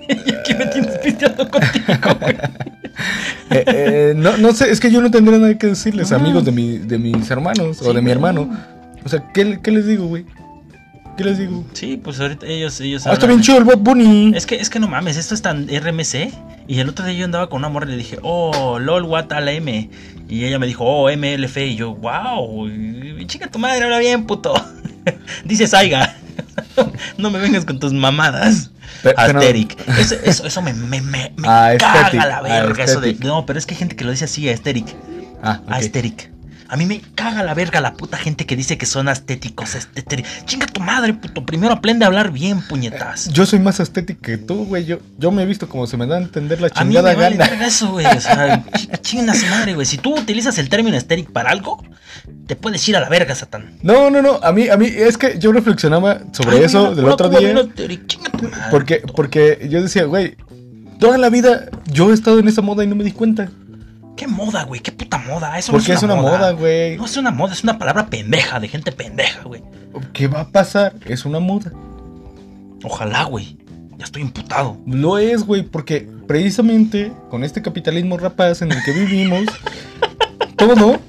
¿Y aquí me tienes pisteando (laughs) contigo, güey? eh, eh, no, no sé, es que yo no tendría nada que decirles, Ajá. amigos de, mi, de mis hermanos o Sí, de mi hermano. O sea, ¿qué, qué les digo, güey? ¿Qué les digo? Sí, pues ahorita ellos, ellos Ah, está bien chido el Bob Bunny. Es que, es que no mames, esto es tan RMC. Y el otro día yo andaba con una morra y le dije, oh, lol, what a la M. Y ella me dijo, oh, MLF. Y yo, wow, chica tu madre, habla bien, puto. (laughs) Dice Saiga. (laughs) no me vengas con tus mamadas. Pero- Asteric. Eso, eso, eso me, me, me, caga la verga. Eso de, no, pero es que hay gente que lo dice así, Asteric. Ah, ok. Asteric. A mí me caga la verga la puta gente que dice que son estéticos. Chinga tu madre, puto. Primero aprende a hablar bien, puñetas. Yo soy más estético que tú, güey. Yo, yo me he visto como se me da a entender la A mí chingada me gana. eso, güey. O sea, ch- chinga su madre, güey. Si tú utilizas el término estéril para algo, te puedes ir a la verga, Satán. No, no, no. A mí, a mí, es que yo reflexionaba sobre Ay, eso mira, del otro día. madre. Porque, porque yo decía, güey, toda la vida yo he estado en esa moda y no me di cuenta. ¿Qué moda, güey? ¿Qué puta moda? Eso Porque no es una moda, güey. No es una moda, es una palabra pendeja, de gente pendeja, güey. ¿Qué va a pasar? Es una moda. Ojalá, güey. Ya estoy imputado. Lo es, güey, porque precisamente con este capitalismo rapaz en el que vivimos, (laughs) todo,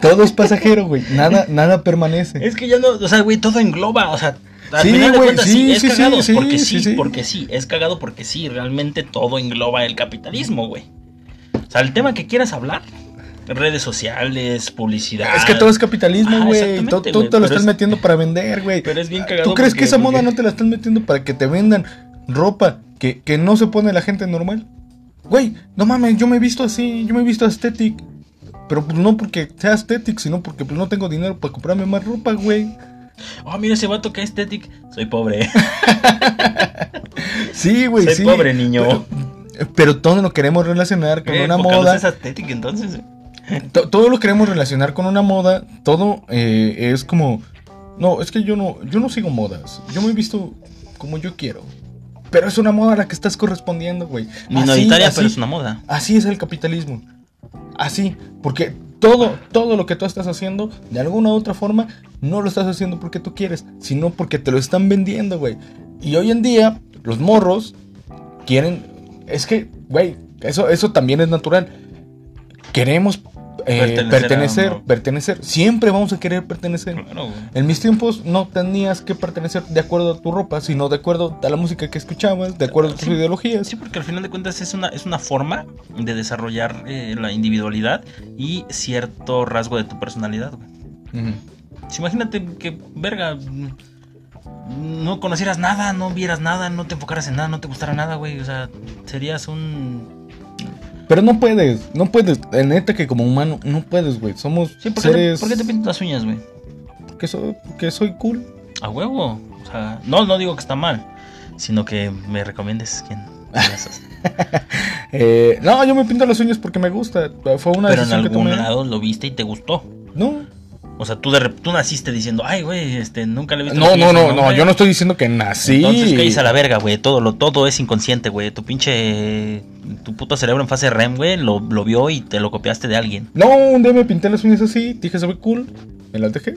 todo es pasajero, güey. Nada, nada permanece. Es que ya no, o sea, güey, todo engloba, o sea, al Sí, final de güey, cuentas sí, sí, es sí, cagado, porque sí. porque sí, es cagado porque sí, realmente todo engloba el capitalismo, güey. O sea, el tema que quieras hablar, redes sociales, publicidad. Es que todo es capitalismo, Ajá, güey. exactamente, Todo, todo te lo estás es- metiendo para vender, güey. Pero es bien cagado. ¿Tú crees que esa moda porque- no te la están metiendo para que te vendan ropa que, que no se pone la gente normal? Güey, no mames, yo me he visto así, yo me he visto aesthetic. Pero pues no porque sea aesthetic, sino porque pues no tengo dinero para comprarme más ropa, güey. Oh, mira ese vato que es estético. Soy pobre. (laughs) Sí, güey, Soy sí. pobre, niño. Pero, pero todo lo queremos relacionar con Eh, una moda. es estético, entonces. eh. To- todo lo queremos relacionar con una moda. Todo eh, es como. No, es que yo no, yo no sigo modas. Yo me he visto como yo quiero. Pero es una moda a la que estás correspondiendo, güey. Minoritaria, Así- pero así- es una moda. Así es el capitalismo. Así, porque todo, todo lo que tú estás haciendo, de alguna u otra forma, no lo estás haciendo porque tú quieres, sino porque te lo están vendiendo, güey. Y hoy en día, los morros quieren. Es que, güey, eso, eso también es natural. Queremos eh, Pertenecer pertenecer. Siempre vamos a querer pertenecer. Claro. En mis tiempos no tenías que pertenecer de acuerdo a tu ropa, sino de acuerdo a la música que escuchabas, de acuerdo a tus Sí. ideologías. Sí, porque al final de cuentas es una, es una forma de desarrollar eh, la individualidad y cierto rasgo de tu personalidad. Pues imagínate que, verga, no conocieras nada, no vieras nada, no te enfocaras en nada, no te gustara nada, güey. O sea, serías un... Pero no puedes, no puedes. En neta que como humano no puedes, güey. Somos Sí, ¿por qué, te, seres por qué te pintas las uñas, güey? que soy, que soy cool. A huevo. O sea, no, no digo que está mal, sino que me recomiendes quién. (laughs) Eh, no, yo me pinto las uñas porque me gusta. Fue una Pero en decisión que algún tomé. lado lo viste y te gustó. No, O sea, tú, de, tú naciste diciendo, ay, güey, este, nunca le he visto. no, no, no, no. hombre". Yo no estoy diciendo que nací. Entonces cállese a la verga, güey. Todo, lo, todo es inconsciente, güey. Tu pinche. Tu puto cerebro en fase REM, güey, lo, lo vio y te lo copiaste de alguien. No, un día me pinté las uñas así. Dije, se ve cool. Me las dejé.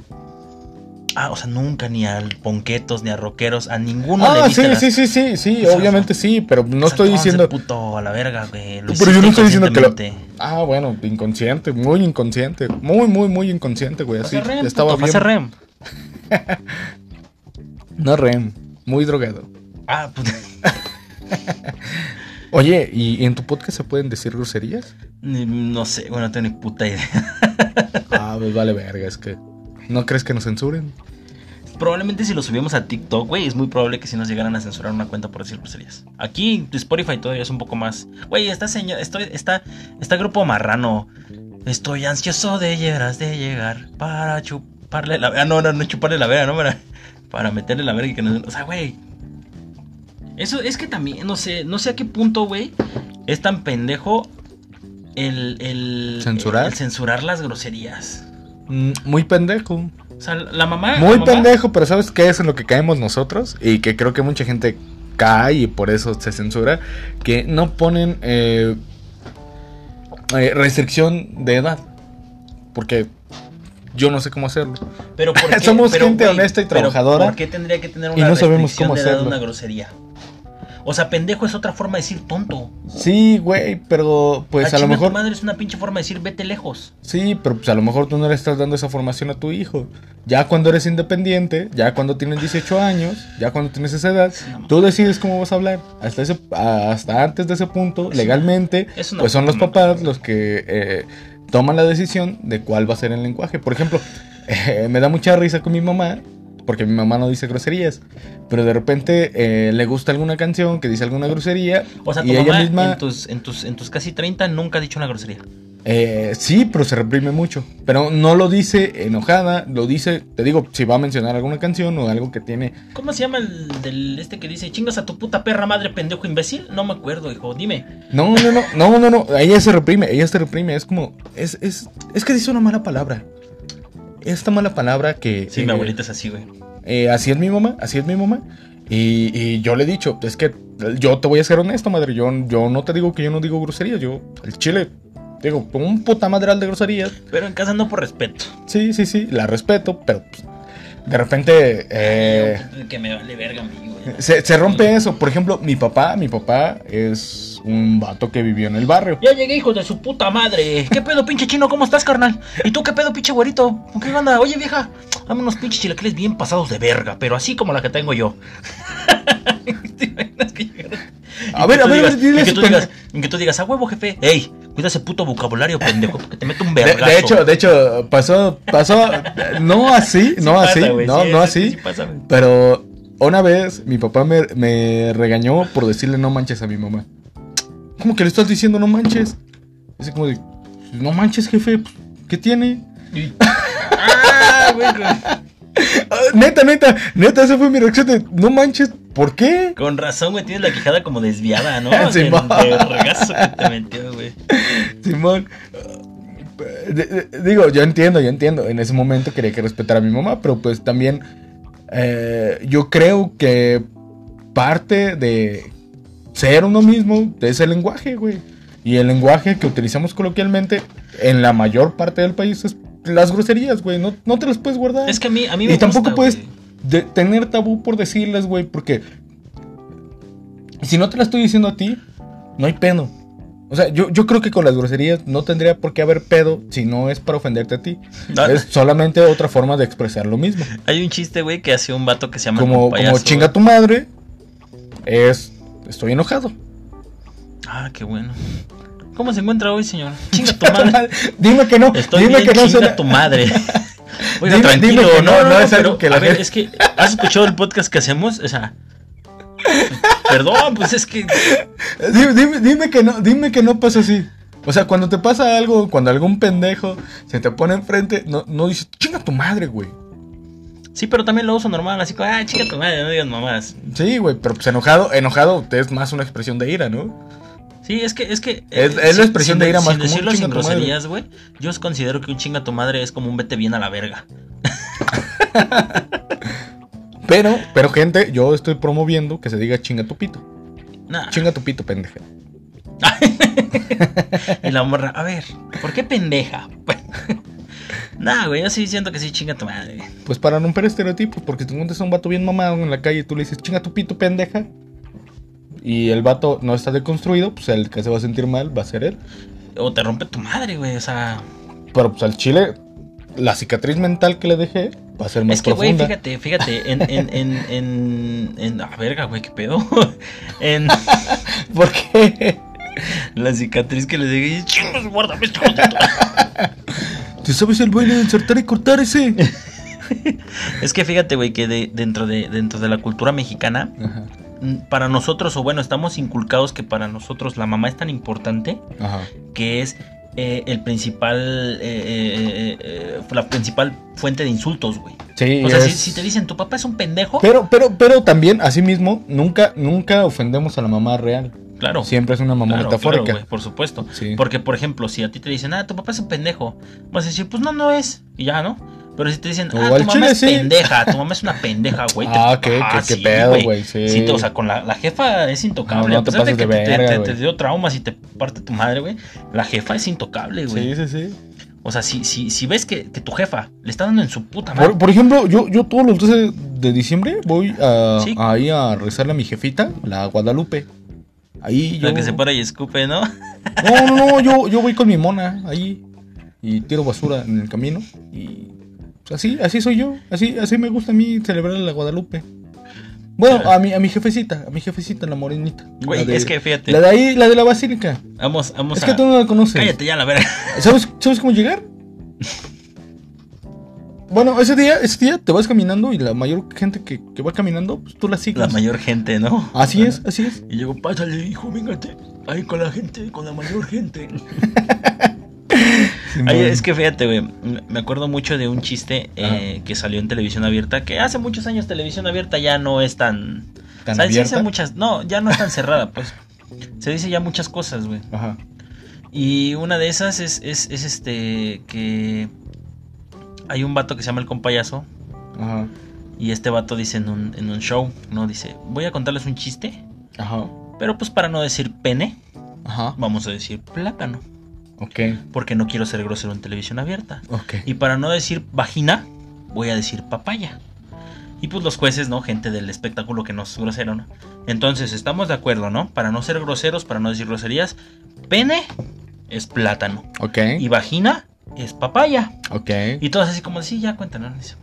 Ah, o sea, nunca ni a ponquetos ni a rockeros, a ninguno le Ah, viste sí, las- sí, sí, sí, sí. O sea, Obviamente sí, pero no O sea, estoy diciendo. puto a la verga, güey. Lo Pero yo no estoy diciendo que lo. Ah, bueno, inconsciente, muy inconsciente. Muy, muy, muy inconsciente, güey. Así. REM, Estaba puto, bien. REM. (laughs) No rem, muy drogado. Ah, puta. (laughs) Oye, ¿y en tu podcast se pueden decir groserías? No sé, bueno, no tengo ni puta idea. Ah, pues vale verga, es que. ¿No crees que nos censuren? Probablemente si lo subimos a TikTok, güey, es muy probable que si nos llegaran a censurar una cuenta por decir groserías. Aquí Spotify todavía es un poco más. Güey, está señor, estoy, está, está grupo marrano. Estoy ansioso de llegar, de llegar para chuparle la vera. No, no, no chuparle la vera, no, para, para meterle la verga y que no. O sea, güey. Eso es que también, no sé, no sé a qué punto, güey, es tan pendejo el, el ¿Censurar? el censurar las groserías. Mm, Muy pendejo. O sea, la mamá. Muy la mamá- pendejo, pero ¿sabes qué es en lo que caemos nosotros? Y que creo que mucha gente cae y por eso se censura. Que no ponen eh, eh, restricción de edad. Porque yo no sé cómo hacerlo. Pero ¿por (laughs) qué? Somos Pero, gente honesta y trabajadora ¿Por qué tendría que tener y una no sabemos cómo de edad de hacerlo. una grosería? O sea, pendejo es otra forma de decir tonto. Sí, güey, pero pues Ah, a lo chinga tu mejor... madre es una pinche forma de decir vete lejos. Sí, pero pues a lo mejor tú no le estás dando esa formación a tu hijo. Ya cuando eres independiente, ya cuando tienes 18 años, ya cuando tienes esa edad, tú decides cómo vas a hablar. Hasta ese, hasta antes de ese punto, Es legalmente, una- es una pues son los papás los que eh, toman la decisión de cuál va a ser el lenguaje. Por ejemplo, (laughs) eh, me da mucha risa con mi mamá, porque mi mamá no dice groserías, pero de repente eh, le gusta alguna canción que dice alguna grosería O sea, tu y ella mamá misma... en, tus, en, tus, en tus casi 30 nunca ha dicho una grosería. Eh, sí, pero se reprime mucho. Pero no lo dice enojada, lo dice, te digo, si va a mencionar alguna canción o algo que tiene. ¿Cómo se llama el del este que dice chingas a tu puta perra madre pendejo imbécil? No me acuerdo, hijo, dime. No, no, no, no, no, no, ella se reprime, ella se reprime. Es como, es, es, es que dice una mala palabra. Esta mala palabra que. Sí, eh, mi abuelita es así, güey. eh, así es mi mamá, así es mi mamá. Y, y yo le he dicho, es que yo te voy a ser honesto, madre. Yo, yo no te digo que yo no digo groserías. Yo, el chile, digo, un puta madral de groserías. Pero en casa no por respeto. Sí, sí, sí, la respeto, pero pues, de repente eh, Que me vale verga a mí, güey. se, se rompe eso. Por ejemplo, mi papá, mi papá es un vato que vivió en el barrio. Ya llegué, hijo de su puta madre. ¿Qué pedo, pinche chino? ¿Cómo estás, carnal? ¿Y tú qué pedo, pinche güerito? ¿Qué onda? Oye, vieja, dame unos pinches chilaquiles bien pasados de verga, pero así como la que tengo yo. (laughs) (laughs) ¿Te imaginas que llegaras? A ver, a ver, a ver, dile que tú digas, que tú digas, a huevo, jefe. Ey, cuida ese puto vocabulario, pendejo, porque te meto un vergazo. de hecho, de hecho, pasó, pasó, no así, (laughs) no así, no, sí, no así. sí pasa, güey. pero una vez mi papá me, me regañó por decirle no manches a mi mamá. ¿Cómo que le estás diciendo no manches? Así como de, no manches, jefe, ¿qué tiene? Y- (laughs) Ah, güey, neta, neta, neta, esa fue mi reacción de, no manches, ¿por qué? Con razón, güey, tienes la quijada como desviada, ¿no? (laughs) Del ma. vergazo que te metió, güey. Simón. De- de- digo, yo entiendo, yo entiendo. En ese momento quería que respetara a mi mamá, pero pues también eh, yo creo que parte de ser uno mismo es el lenguaje, güey. Y el lenguaje que utilizamos coloquialmente en la mayor parte del país es las groserías, güey. No, no te las puedes guardar. Es que a mí, a mí me y tampoco puedes de- tener tabú por decirlas, güey, porque si no te las estoy diciendo a ti, no hay pedo. O sea, yo, yo creo que con las groserías no tendría por qué haber pedo si no es para ofenderte a ti. Ah. Es solamente otra forma de expresar lo mismo. Hay un chiste, güey, que hace un vato que se llama Como, payaso, como chinga tu madre, es estoy enojado. Ah, qué bueno. ¿Cómo se encuentra hoy, señor? (laughs) Chinga tu madre. dime que no, Estoy dime bien, que no chinga suena- tu madre. (laughs) Oiga, Dime- tranquilo, dime que no, no, no, no es pero, algo que la a ver, es que, ¿has escuchado el podcast que hacemos? O sea, (laughs) perdón, pues es que, Dime, dime- dime que no, dime que no pasa así. O sea, cuando te pasa algo, cuando algún pendejo se te pone enfrente, no, no dices, chinga tu madre, güey. sí, pero también lo uso normal, así como, ah, chinga tu madre, no digas mamás. Sí, güey, pero pues enojado, enojado es más una expresión de ira, ¿no? Sí, es que, es que. Es- eh, es la expresión sin de ira más Sin decirlo sin groserías, güey. Yo os considero que un chinga tu madre es como un vete bien a la verga. (laughs) Pero, pero gente, yo estoy promoviendo que se diga chinga tu pito. Nah. Chinga tu pito, pendeja. (laughs) Y la morra, a ver, ¿por qué pendeja? (laughs) nah, güey, yo sí siento que sí chinga tu madre. Pues para romper estereotipos, porque si tú encuentras a un vato bien mamado en la calle y tú le dices chinga tu pito, pendeja. Y el vato no está deconstruido, pues el que se va a sentir mal va a ser él. O te rompe tu madre, güey, o sea. Pero pues al chile, la cicatriz mental que le dejé va a ser más Es que, güey, fíjate, fíjate, en, en, en, en, en, ah, verga, güey, qué pedo. (laughs) en (laughs) ¿Por qué? la cicatriz que le dije, chingos, guárdame esto. hijo de tu-". ¿Tú sabes el baile de insertar y cortar ese? (laughs) Es que fíjate, güey, que de- dentro, de, dentro de la cultura mexicana, Ajá. Para nosotros, o bueno, estamos inculcados que para nosotros la mamá es tan importante Ajá. que es eh, el principal, eh, eh, eh, la principal fuente de insultos, güey. Sí, O sea, si, es- si te dicen, tu papá es un pendejo, Pero, pero, pero también, asimismo, nunca, nunca ofendemos a la mamá real. claro. Siempre es una mamá Claro, metafórica. claro, güey, por supuesto. Sí. Porque, por ejemplo, si a ti te dicen, ah, tu papá es un pendejo, vas a decir, pues no, no es. Y ya, ¿no? Pero si te dicen, ah, tu mamá chile es sí. pendeja, tu mamá es una pendeja, güey. Ah, qué- qué- qué pedo, güey, sí. te- o sea, con la, la jefa es intocable. No, no a te pesar de que de verga, te- te dio traumas y te parte tu madre, güey. La jefa es intocable, güey. sí, sí, sí. O sea, si, si, si ves que, que tu jefa le está dando en su puta madre. Por, por ejemplo, yo, yo todos los 12 de diciembre voy a, Sí. ahí a rezarle a mi jefita, la Guadalupe. Ahí yo... La que se para y escupe, ¿no? No, no, no, yo, yo voy con mi mona ahí y tiro basura en el camino y así, así soy yo, así, así me gusta a mí celebrar la Guadalupe. Bueno, a mi, a mi jefecita, a mi jefecita, la morenita. Güey, La de- es que fíjate. La de ahí, la de la basílica. Vamos, vamos Es a. que tú no la conoces. Cállate ya, la verga. (laughs) ¿Sabes, ¿Sabes cómo llegar? Bueno, ese día, ese día te vas caminando y la mayor gente que, que va caminando, pues tú la sigues. La mayor gente, ¿no? Así es, así es. Y llego, pásale, hijo, véngate. Ahí con la gente, con la mayor gente. (laughs) Ay, es que fíjate, güey. Me acuerdo mucho de un chiste eh, que salió en televisión abierta. Que hace muchos años televisión abierta ya no es tan. ¿Tan ¿sabes? Muchas. No, ya no es tan cerrada, pues. Se dice ya muchas cosas, güey. Ajá. Y una de esas es, es, es este. Que. Hay un vato que se llama el compayazo. Ajá. Y este vato dice en un, en un show, ¿no? Dice, voy a contarles un chiste. Ajá. Pero pues para no decir pene, Ajá. vamos a decir plátano. Ok. Porque no quiero ser grosero en televisión abierta. Ok. Y para no decir vagina, voy a decir papaya. Y pues los jueces, ¿no? Gente del espectáculo que no es grosero, ¿no? Entonces, estamos de acuerdo, ¿no? Para no ser groseros, para no decir groserías, pene es plátano. Ok. Y vagina es papaya. Ok. Y todos así como, sí, ya cuéntanos.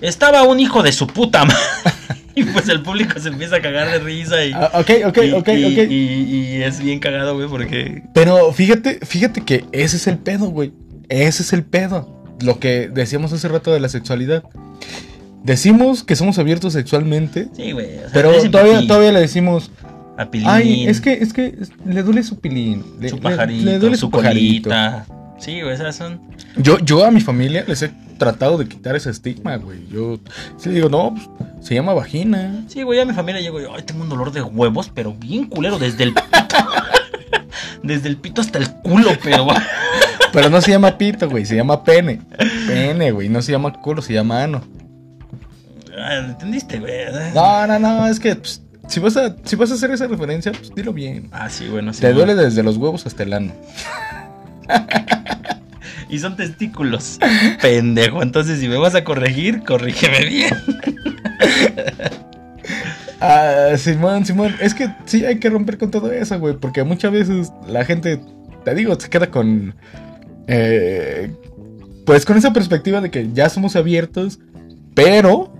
Estaba un hijo de su puta madre. (laughs) y pues el público se empieza a cagar de risa y... Ah, ok, ok, y- ok, y- ok. Y, y es bien cagado, güey, porque... Pero fíjate, fíjate que ese es el pedo, güey. Ese es el pedo. Lo que decíamos hace rato de la sexualidad. Decimos que somos abiertos sexualmente, Sí, güey. o sea, pero todavía, todavía le decimos, A pilín, ay, es que, es que le duele su pilín. Le, su pajarito, le duele su su colita. Sí, güey, esas son... Yo, yo a mi familia les he tratado de quitar ese estigma, güey. Yo sí digo, no, pues, se llama vagina. Sí, güey, a mi familia llego yo, ay, tengo un dolor de huevos, pero bien culero, desde el pito. (laughs) desde el pito hasta el culo, pero... (laughs) Pero no se llama pito, güey, se llama pene. Pene, güey, no se llama culo, se llama ano. Ah, ¿Entendiste, güey? No, no, no, es que pues, si, vas a, si vas a hacer esa referencia, pues dilo bien. Ah, sí, bueno, sí. Te bueno. duele desde los huevos hasta el ano. (laughs) Y son testículos. (laughs) Pendejo. Entonces, si me vas a corregir, corrígeme bien. (laughs) Ah, Simón, Simón, es que sí hay que romper con todo eso, güey, porque muchas veces la gente, te digo, se queda con... eh, pues con esa perspectiva de que ya somos abiertos, pero,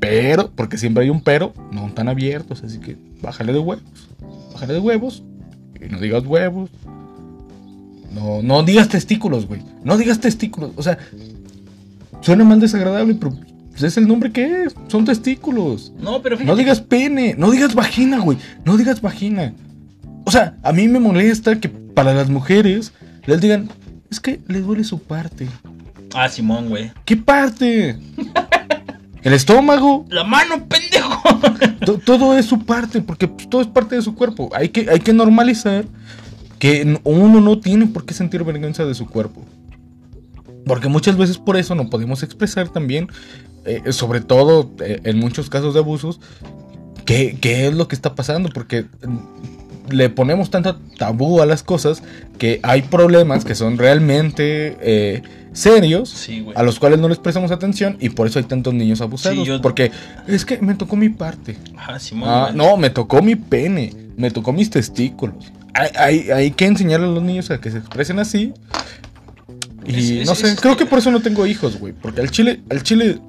pero, porque siempre hay un pero, no tan abiertos, así que bájale de huevos, bájale de huevos, y no digas huevos, no, no digas testículos, güey, no digas testículos, o sea, suena mal desagradable, pero pues, es el nombre que es, son testículos. No, pero fíjate. No digas pene, no digas vagina, güey. No digas vagina. O sea, a mí me molesta que para las mujeres les digan, es que le duele su parte. Ah, Simón, güey. ¿Qué parte? (laughs) El estómago. La mano, pendejo. To- todo es su parte, porque pues, todo es parte de su cuerpo. Hay que, hay que normalizar que uno no tiene por qué sentir vergüenza de su cuerpo. Porque muchas veces por eso no podemos expresar también, eh, sobre todo eh, en muchos casos de abusos, qué, qué es lo que está pasando. Porque mm, le ponemos tanto tabú a las cosas que hay problemas que son realmente eh, serios. Sí. A los cuales no les prestamos atención y por eso hay tantos niños abusados. Sí, yo- Porque es que me tocó mi parte. Ah, Simón. Ah, no, me tocó mi pene, me tocó mis testículos. Hay, hay- hay que enseñarle a los niños a que se expresen así. Y Es- no es- sé, es- creo que por eso no tengo hijos, güey. Porque al chile, al chile.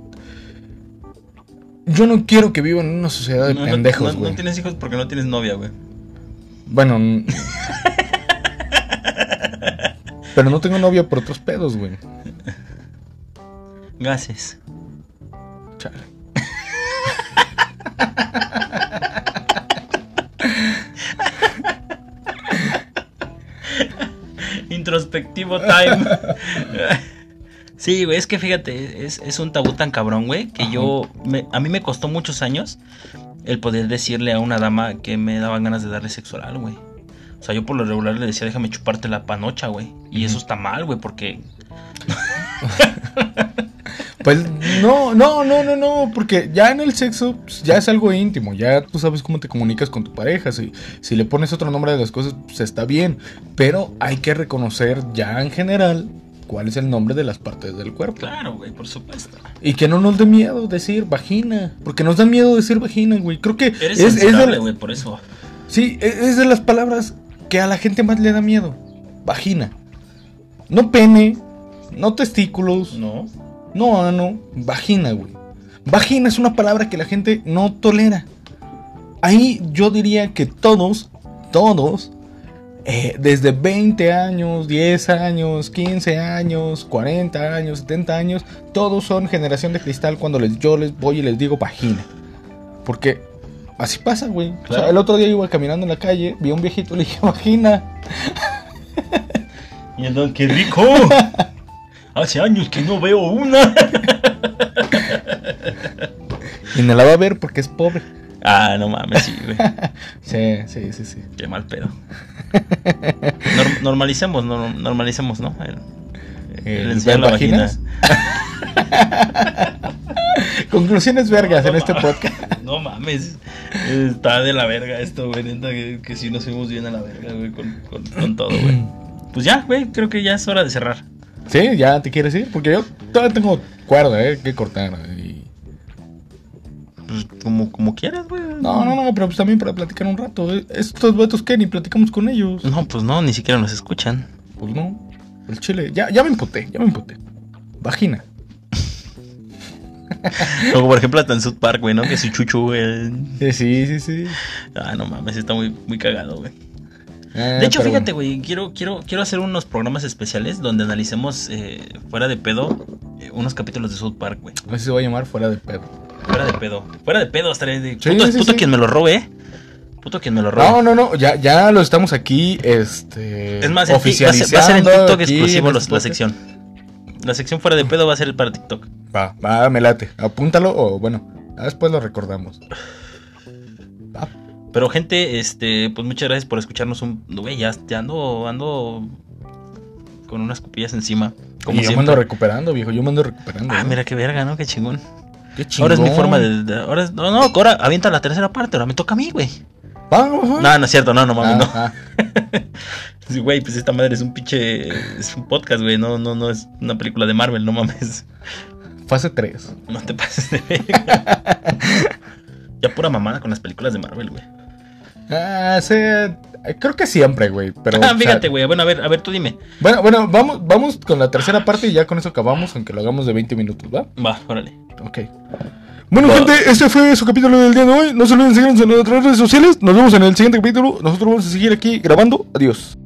Yo no quiero que vivan en una sociedad de No, pendejos, no- güey. no tienes hijos porque no tienes novia, güey. Bueno. (laughs) pero no tengo novia por otros pedos, güey. Gases. Chale. (laughs) Introspectivo time. (laughs) Sí, güey, es que fíjate, es, es un tabú tan cabrón, güey, que yo, me- a mí me costó muchos años el poder decirle a una dama que me daban ganas de darle sexo oral, güey. O sea, yo por lo regular le decía, déjame chuparte la panocha, güey. Y eso está mal, güey, porque (laughs) Pues no, no, no, no, no, porque ya en el sexo pues, ya es algo íntimo, ya tú sabes cómo te comunicas con tu pareja, si, si le pones otro nombre a las cosas, pues está bien, pero hay que reconocer ya en general cuál es el nombre de las partes del cuerpo. claro, güey, por supuesto. Y que no nos dé miedo decir vagina, porque nos da miedo decir vagina, güey. Creo que Eres es, es de, güey, por eso. sí, es es de las palabras que a la gente más le da miedo. Vagina. No pene, no testículos, No. No ano, vagina, güey. Vagina es una palabra que la gente no tolera. Ahí yo diría que todos, todos, eh, desde 20 años, 10 años, 15 años, 40 años, 70 años, todos son generación de cristal cuando les, yo les voy y les digo vagina. Porque así pasa, güey. O sea, el otro día iba caminando en la calle, vi a un viejito y le dije vagina. (laughs) Y entonces, qué rico. (laughs) Hace años que no veo una. (laughs) Y me la va a ver porque es pobre. ah, no mames, sí, güey. (laughs) Sí, sí, sí, sí. Qué mal pedo. Nor- normalicemos, nor- normalicemos, ¿no? El, el El ver la vagina. (laughs) Conclusiones vergas en este podcast. No mames. Está de la verga esto, güey. Neta, que, que sí nos fuimos bien a la verga, güey, con, con, con todo, güey. (clears throat) Pues ya, güey, creo que ya es hora de cerrar. Sí, ya te quieres ir, porque yo todavía tengo cuerda, eh, que cortar. y- Pues como, como quieras, güey. No, no, no, pero pues también para platicar un rato. eh. Estos vatos que ni platicamos con ellos. No, pues no, ni siquiera nos escuchan. Pues no. El chile. Ya, ya me emputé, ya me emputé. Vagina. (laughs) Como por ejemplo hasta en South Park, güey, ¿no? Que su chuchu, güey. Eh, sí, sí, sí. Ah, no mames, está muy, muy cagado, güey. Ah, De hecho, pero fíjate, güey, quiero, quiero, quiero hacer unos programas especiales donde analicemos eh, fuera de pedo eh, unos capítulos de South Park, güey. Así se va a llamar fuera de pedo. Fuera de pedo. Fuera de pedo, estaría de. Sí, puto sí, puto sí. quien me lo robe, ¿eh? Puto quien me lo robe. No, no, no, ya, ya lo estamos aquí, este. Es más, ti- va a ser, en oficializando TikTok exclusivo los- este la sección. La sección fuera de pedo va a ser para TikTok. Va, va, me late. Apúntalo o bueno, después lo recordamos. Va. Pero gente, este, pues muchas gracias por escucharnos un. Güey, ya, ya ando, ando con unas cupillas encima. Como y yo me ando recuperando, viejo. Yo me ando recuperando. Ah, mira qué verga, ¿no? Qué chingón. Qué Ahora es mi chingón. forma de. de- ahora es- no, no, ahora avienta la tercera parte, ahora me toca a mí, güey. No, no es cierto, no, no mames, no. Ah, (laughs) Sí, Güey, pues esta madre es un pinche. Es un podcast, güey. No, no, no es una película de Marvel, no mames. ah. Fase 3. No te pases de verga. (laughs) ya pura mamada con las películas de Marvel, güey. Ah, sí, eh, creo que siempre, güey. Pero, Ah, o sea, fíjate, güey. Bueno, a ver, a ver, tú dime. Bueno, bueno, vamos, vamos con la tercera parte y ya con eso acabamos, aunque lo hagamos de 20 minutos, ¿va? Va, órale. Ok. Bueno, Va. gente, este fue su capítulo del día de hoy. No se olviden seguirnos en nuestras redes sociales. Nos vemos en el siguiente capítulo. Nosotros vamos a seguir aquí grabando. Adiós.